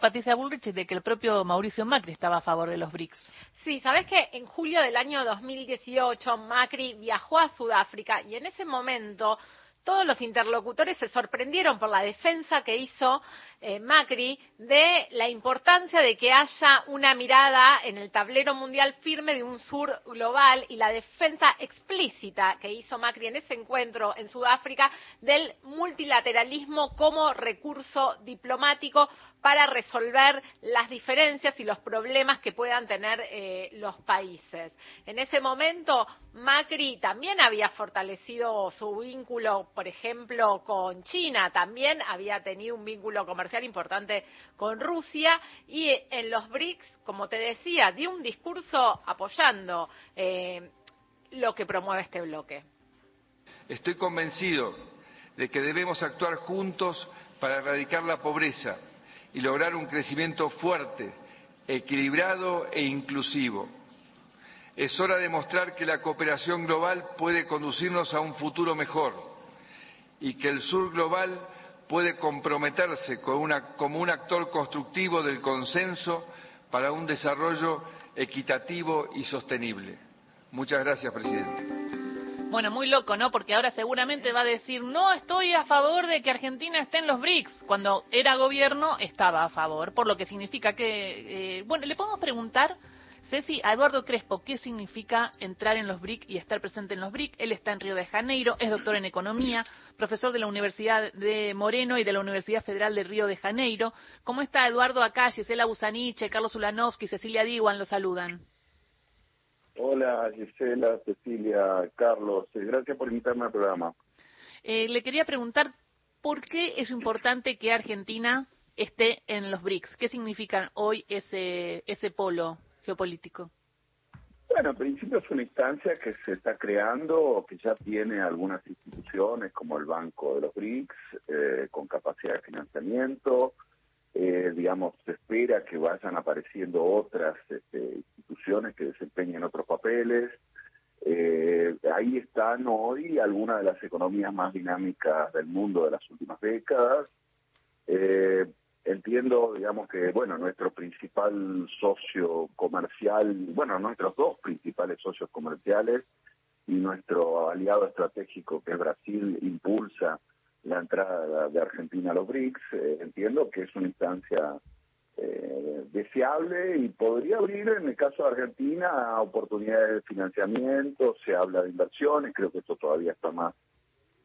Patricia Bullrich de que el propio Mauricio Macri estaba a favor de los BRICS. Sí, sabes que en julio del año 2018 Macri viajó a Sudáfrica y en ese momento todos los interlocutores se sorprendieron por la defensa que hizo eh, Macri de la importancia de que haya una mirada en el tablero mundial firme de un sur global y la defensa explícita que hizo Macri en ese encuentro en Sudáfrica del multilateralismo como recurso diplomático para resolver las diferencias y los problemas que puedan tener eh, los países. En ese momento, Macri también había fortalecido su vínculo, por ejemplo, con China, también había tenido un vínculo comercial importante con Rusia y en los BRICS, como te decía, dio un discurso apoyando eh, lo que promueve este bloque. Estoy convencido de que debemos actuar juntos para erradicar la pobreza y lograr un crecimiento fuerte, equilibrado e inclusivo. Es hora de mostrar que la cooperación global puede conducirnos a un futuro mejor y que el sur global puede comprometerse como un actor constructivo del consenso para un desarrollo equitativo y sostenible. Muchas gracias, presidente. Bueno, muy loco, ¿no? Porque ahora seguramente va a decir, no estoy a favor de que Argentina esté en los BRICS. Cuando era gobierno estaba a favor, por lo que significa que... Eh, bueno, le podemos preguntar, Ceci, a Eduardo Crespo, ¿qué significa entrar en los BRICS y estar presente en los BRICS? Él está en Río de Janeiro, es doctor en Economía, profesor de la Universidad de Moreno y de la Universidad Federal de Río de Janeiro. ¿Cómo está Eduardo acá? Gisela Busaniche, Carlos Ulanovsky, Cecilia Diwan lo saludan. Hola Gisela, Cecilia, Carlos, eh, gracias por invitarme al programa. Eh, le quería preguntar por qué es importante que Argentina esté en los BRICS. ¿Qué significa hoy ese, ese polo Bueno, en principio es una instancia que se está creando, que ya tiene algunas instituciones como el Banco de los BRICS, eh, con capacidad de financiamiento, eh, digamos, se espera que vayan apareciendo otras este, instituciones que desempeñen otros papeles. Eh, ahí están hoy algunas de las economías más dinámicas del mundo de las últimas décadas. Entiendo, digamos, que, bueno, nuestro principal socio comercial, bueno, nuestros dos principales socios comerciales y nuestro aliado estratégico, que es Brasil, impulsa la entrada de Argentina a los BRICS. Eh, entiendo que es una instancia eh, deseable y podría abrir, en el caso de Argentina, oportunidades de financiamiento, se habla de inversiones, creo que esto todavía está más,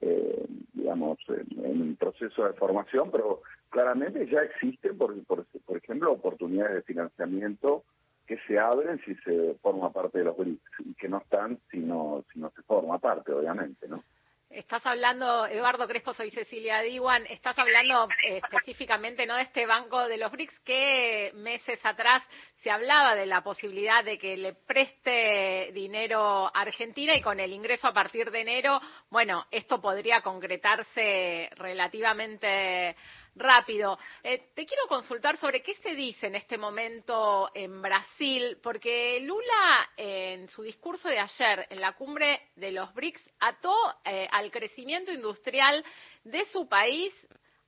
eh, digamos, en, en, proceso de formación, pero claramente ya existen, por, por, por ejemplo, oportunidades de financiamiento que se abren si se forma parte de los BRICS y que no están si no, si no se forma parte, obviamente, ¿no? Estás hablando, Eduardo Crespo, soy Cecilia Diwan, estás hablando eh, específicamente no de este banco de los BRICS que meses atrás se hablaba de la posibilidad de que le preste dinero a Argentina y con el ingreso a partir de enero, bueno, esto podría concretarse relativamente rápido. Eh, te quiero consultar sobre qué se dice en este momento en Brasil, porque Lula en su discurso de ayer en la cumbre de los BRICS ató eh, al crecimiento industrial de su país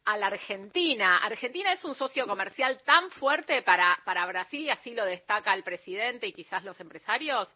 a la Argentina. Argentina es un socio comercial tan fuerte para, para Brasil y así lo destaca el presidente y quizás los empresarios.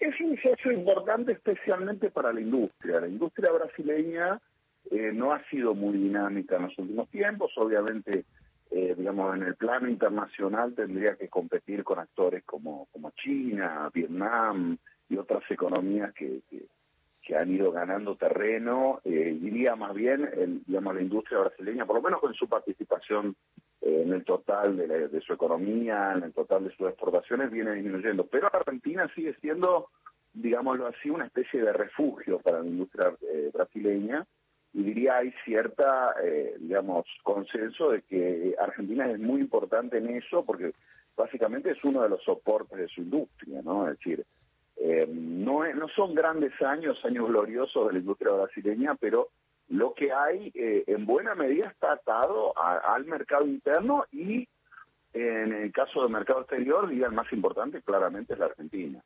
Es un socio importante especialmente para la industria. La industria brasileña eh, no ha sido muy dinámica en los últimos tiempos. Obviamente, eh, digamos, en el plano internacional tendría que competir con actores como, como China, Vietnam y otras economías que, que, han ido ganando terreno. Eh, diría más bien, el, digamos, la industria brasileña, por lo menos con su participación eh, en el total de, de su economía, en el total de sus exportaciones, viene disminuyendo. Pero Argentina sigue siendo, digámoslo así, una especie de refugio para la industria eh, brasileña y diría hay cierta, eh, digamos, consenso de que Argentina es muy importante en eso porque básicamente es uno de los soportes de su industria, ¿no? Es decir, eh, no, no son grandes años, años gloriosos de la industria brasileña, pero lo que hay eh, en buena medida está atado al mercado interno y en el caso del mercado exterior, diría el más importante claramente es la Argentina.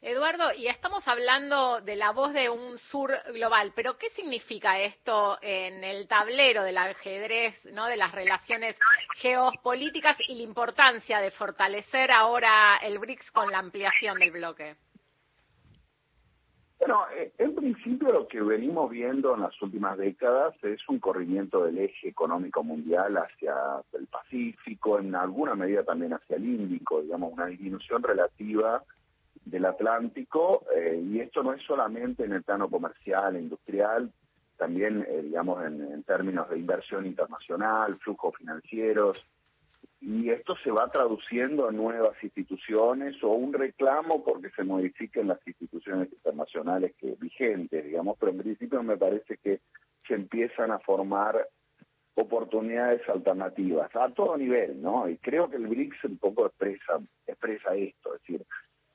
Eduardo, y estamos hablando de la voz de un sur global, pero ¿qué significa esto en el tablero del ajedrez, ¿no? de las relaciones geopolíticas y la importancia de fortalecer ahora el BRICS con la ampliación del bloque? Bueno, eh, en principio lo que venimos viendo en las últimas décadas es un corrimiento del eje económico mundial hacia el Pacífico, en alguna medida también hacia el Índico, digamos, una disminución relativa del Atlántico, eh, y esto no es solamente en el plano comercial industrial, también, eh, digamos, en, términos de inversión internacional, flujos financieros, y esto se va traduciendo en nuevas instituciones o un reclamo porque se modifiquen las instituciones internacionales que vigentes, digamos, pero en principio me parece que se empiezan a formar oportunidades alternativas a todo nivel, ¿no? Y creo que el BRICS un poco expresa expresa esto, es decir,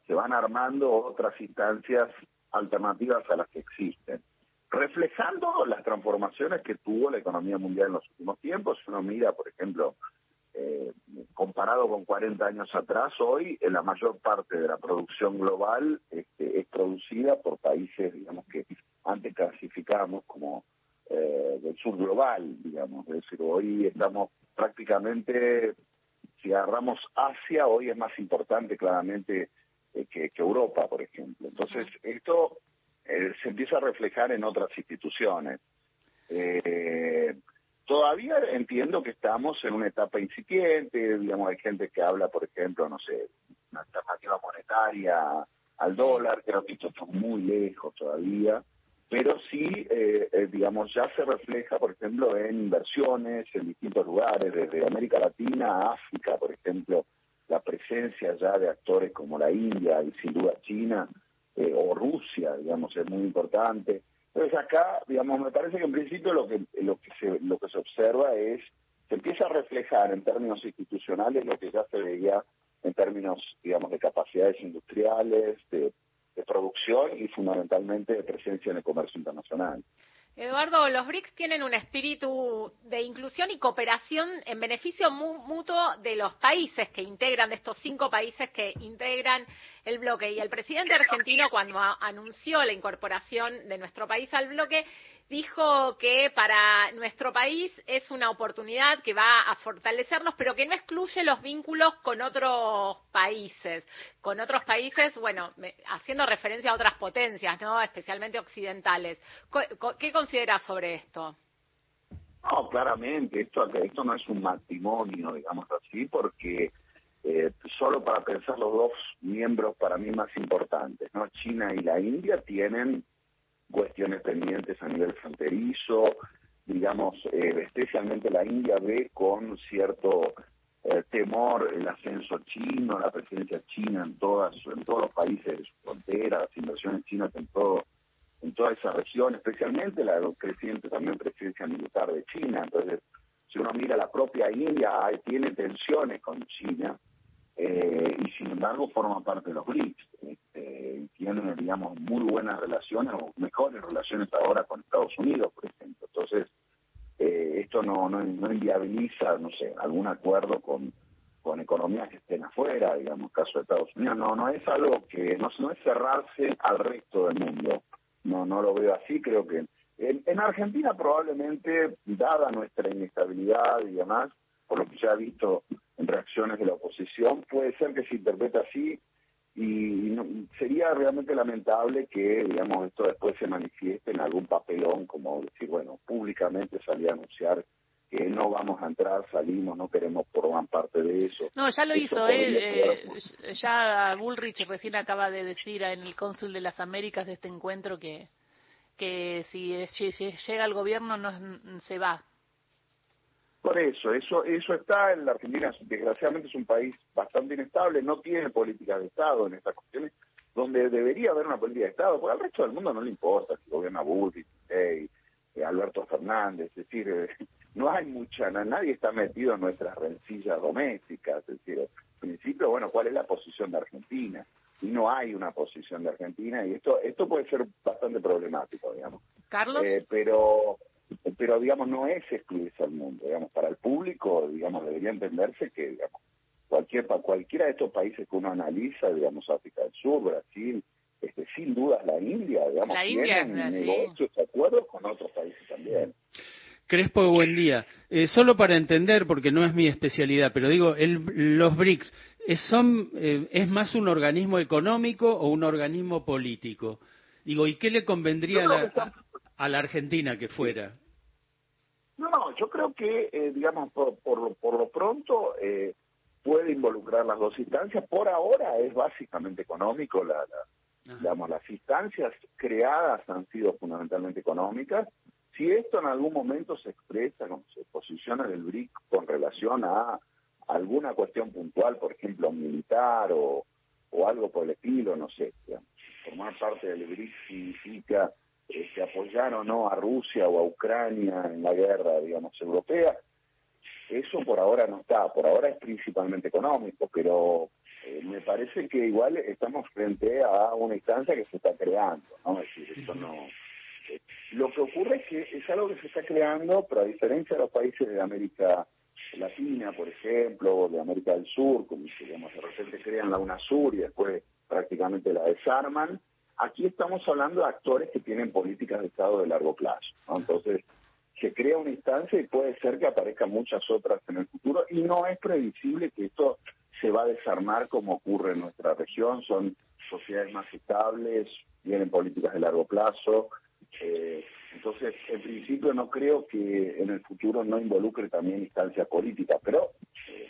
se van armando otras instancias alternativas a las que existen, reflejando las transformaciones que tuvo la economía mundial en los últimos tiempos. Si uno mira, por ejemplo, eh, comparado con 40 años atrás, hoy la mayor parte de la producción global este, es producida por países, digamos, que antes clasificábamos como eh, del sur global, digamos. Es decir, hoy estamos prácticamente, si agarramos Asia, hoy es más importante claramente eh, que, Europa, por ejemplo. Entonces, esto eh, se empieza a reflejar en otras instituciones. Eh, todavía entiendo que estamos en una etapa incipiente, digamos, hay gente que habla, por ejemplo, no sé, una alternativa monetaria al dólar, creo que esto está muy lejos todavía, pero sí, digamos, ya se refleja, por ejemplo, en inversiones en distintos lugares, desde América Latina a África, por ejemplo, la presencia ya de actores como la India y sin duda China eh, o Rusia, digamos, es muy importante. Entonces acá, digamos, me parece que en principio lo que lo que se lo que se observa es se empieza a reflejar en términos institucionales lo que ya se veía en términos, digamos, de capacidades industriales, de producción y fundamentalmente de presencia en el comercio internacional. Eduardo, los BRICS tienen un espíritu de inclusión y cooperación en beneficio mutuo de los países que integran, de estos cinco países que integran el bloque. Y el presidente argentino, cuando anunció la incorporación de nuestro país al bloque, dijo que para nuestro país es una oportunidad que va a fortalecernos, pero que no excluye los vínculos con otros países. Con otros países, bueno, haciendo referencia a otras potencias, ¿no? Especialmente occidentales. ¿Qué consideras sobre esto? No, claramente, esto, esto no es un matrimonio, digamos así, porque eh, solo para pensar los dos miembros para mí más importantes, ¿no? China y la India tienen cuestiones pendientes a nivel fronterizo, digamos, eh, especialmente la India ve con cierto eh, temor el ascenso chino, la presencia china en todas en todos los países de su frontera, las inversiones chinas en todo en toda esa región, especialmente la creciente también presencia militar de China. Entonces, si uno mira la propia India, tiene tensiones con China eh, y sin embargo forma parte de los BRICS. Este, tienen, digamos, muy buenas relaciones o mejores relaciones ahora con Estados Unidos, por ejemplo. Entonces, eh, esto no, no, no, inviabiliza, no sé, algún acuerdo con, con economías que estén afuera, digamos, caso de Estados Unidos. No, no es algo que, no, no es cerrarse al resto del mundo. No, no lo veo así, creo que en, en Argentina probablemente, dada nuestra inestabilidad y demás, por lo que ya he visto en reacciones de la oposición. Puede ser que se interprete así y sería realmente lamentable que, digamos, esto después se manifieste en algún papelón, como decir, bueno, públicamente salía a anunciar que no vamos a entrar, salimos, no queremos formar parte de eso. No, ya lo hizo, eh, ya Bullrich recién acaba de decir en el cónsul de las Américas de este encuentro que que si, si llega al gobierno no se va, por eso, eso, eso está en la Argentina, desgraciadamente es un país bastante inestable, no tiene política de Estado en estas cuestiones, donde debería haber una política de Estado, porque al resto del mundo no le importa si gobierna Bullrich, eh, Alberto Fernández, es decir, eh, no hay mucha, nadie está metido en nuestras rencillas domésticas, es decir, en principio, bueno, ¿cuál es la posición de Argentina? Y no hay una posición de Argentina, y esto, esto puede ser bastante problemático, digamos. Carlos. Eh, pero pero digamos no es excluirse al mundo, digamos, para el público, digamos, debería entenderse que, digamos, cualquier, cualquiera de estos países que uno analiza, digamos, África del Sur, Brasil, este, sin dudas la India, digamos, La India, tiene sí. negocios, acuerdos con otros países también. Crespo, buen día. Eh, solo para entender, porque no es mi especialidad, pero digo, el- los BRICS, ¿es, son, eh, ¿es más un organismo económico o un organismo político? Digo, ¿y qué le convendría a la, a la Argentina que fuera? Yo creo que, eh, digamos, por, por, lo- por lo pronto eh, puede involucrar las dos instancias. Por ahora es básicamente económico. La, la- digamos, las instancias creadas han sido fundamentalmente económicas. Si esto en algún momento se expresa, como se posiciona el BRIC con relación a alguna cuestión puntual, por ejemplo, militar o, o algo por el estilo, no sé, digamos, formar parte del BRIC significa este, apoyar o no a Rusia o a Ucrania en la guerra, digamos, europea. Eso por ahora no está, por ahora es principalmente económico, pero eh, me parece que igual estamos frente a una instancia que se está creando, ¿no? Es decir, esto no... eh, lo que ocurre es que es algo que se está creando, pero a diferencia de los países de América Latina, por ejemplo, o de América del Sur, como si, digamos, de repente crean la UNASUR y después prácticamente la desarman, aquí estamos hablando de actores que tienen políticas de Estado de largo plazo. ¿no? Entonces, se crea una instancia y puede ser que aparezcan muchas otras en el futuro y no es previsible que esto se va a desarmar como ocurre en nuestra región. Son sociedades más estables, tienen políticas de largo plazo. eh, entonces, en principio no creo que en el futuro no involucre también instancias políticas, pero eh,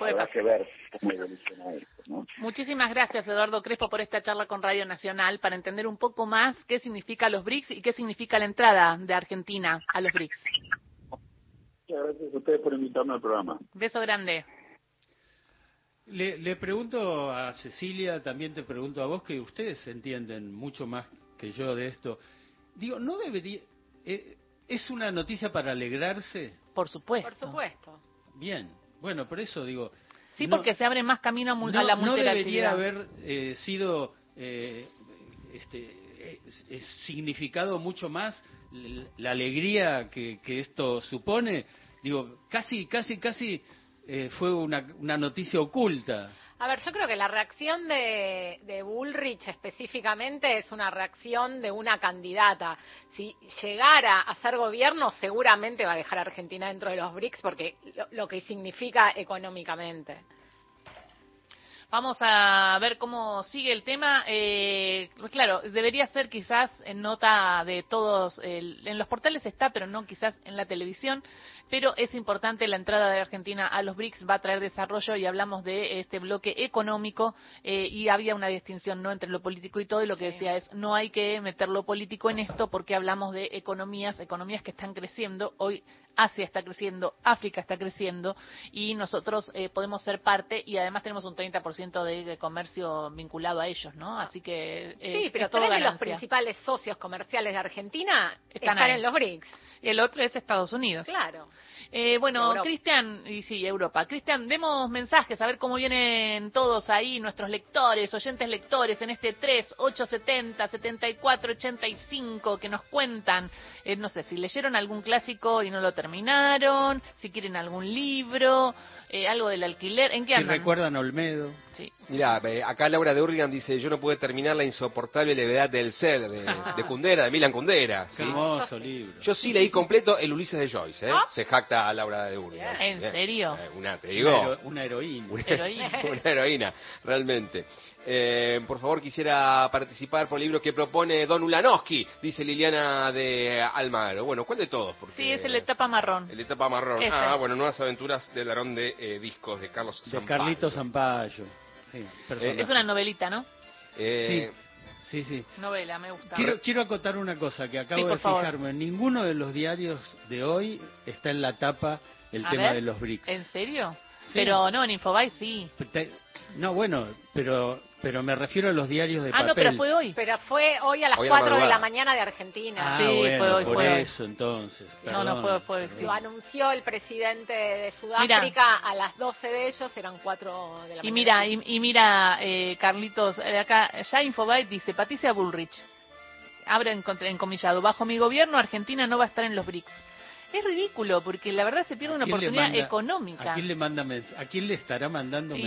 habrá que ver cómo evoluciona esto. ¿no? Muchísimas gracias, Eduardo Crespo, por esta charla con Radio Nacional para entender un poco más qué significa los BRICS y qué significa la entrada de Argentina a los BRICS. Muchas gracias a ustedes por invitarme al programa. Beso grande. Le, le pregunto a Cecilia, también te pregunto a vos, que ustedes entienden mucho más que yo de esto. Digo, ¿no debería... eh, ¿Es una noticia para alegrarse? Por supuesto. Por supuesto. Bien. Bueno, por eso digo... Sí, no- porque se abre más camino a, mul- no, a la no debería multilateralidad. haber eh, sido eh, este, eh, significado mucho más la alegría que, que esto supone. Digo, casi, casi, casi eh, fue una, una noticia oculta. A ver, yo creo que la reacción de, de Bullrich específicamente es una reacción de una candidata. Si llegara a ser gobierno, seguramente va a dejar a Argentina dentro de los BRICS porque lo, lo que significa económicamente. Vamos a ver cómo sigue el tema. Eh, claro, debería ser quizás en nota de todos, el- en los portales está, pero no quizás en la televisión. Pero es importante la entrada de Argentina a los BRICS, va a traer desarrollo y hablamos de este bloque económico eh, y había una distinción no entre lo político y todo y lo que Sí. decía es no hay que meter lo político en esto porque hablamos de economías, economías que están creciendo. Hoy Asia está creciendo, África está creciendo y nosotros eh, podemos ser parte y además tenemos un 30% de, de comercio vinculado a ellos, ¿no? Así que eh, sí, pero es todo tres de los principales socios comerciales de Argentina Están en los BRICS. El otro es Estados Unidos. Claro. Eh, bueno. Cristian, y sí, Europa. Cristian, demos mensajes, a ver cómo vienen todos ahí, nuestros lectores, oyentes lectores, en este 3, 870, 74, 85, que nos cuentan, eh, no sé, si leyeron algún clásico y no lo terminaron, si quieren algún libro, eh, algo del alquiler, ¿en qué Si andan? recuerdan Olmedo. Mira, eh, acá Laura de Urlingan dice, yo no pude terminar la insoportable levedad del ser de, de Kundera, de Milan Kundera. Qué ¿sí? hermoso libro. Yo sí leí completo el Ulises de Joyce, ¿eh? ¿Ah? Se jacta a Laura de Urlingan. ¿En Bien. serio? Eh, una, te Una, digo, hero- una heroína. una, Heroína. una heroína, realmente. Eh, por favor, quisiera participar por el libro que propone Don Ulanowski, dice Liliana de Almagro. Bueno, ¿cuál de todos? Porque Sí, es el etapa marrón. El de etapa marrón. Ese. Ah, bueno, Nuevas Aventuras del Larón de eh, Discos de Carlos De Zampayo. Carlitos Zampayo. Sí, personaje. Es una novelita, ¿no? Eh, Sí, sí. Novela, me gusta. Quiero, quiero acotar una cosa que acabo Sí, de favor. fijarme. En ninguno de los diarios de hoy está en la tapa el A tema ver, de los BRICS. ¿En serio? Pero no, en Infobae sí. Te- No, bueno, pero pero me refiero a los diarios de Ah, papel. no, pero fue hoy. Pero fue hoy a las Hoy a la 4 de la mañana de Argentina. Ah, Sí, bueno, fue hoy, por fue hoy. eso entonces. No, no, fue- fue- sí. Lo anunció el presidente de Sudáfrica a las 12 de ellos, eran 4 de la mañana. Y mira, y, y mira, eh, Carlitos, eh, acá ya Infobae dice, Patricia Bullrich, abre en, contra- encomillado, bajo mi gobierno Argentina no va a estar en los BRICS. Es ridículo, porque la verdad se pierde una ¿A quién le oportunidad manda- económica. ¿A quién le manda ¿A quién le estará mandando Y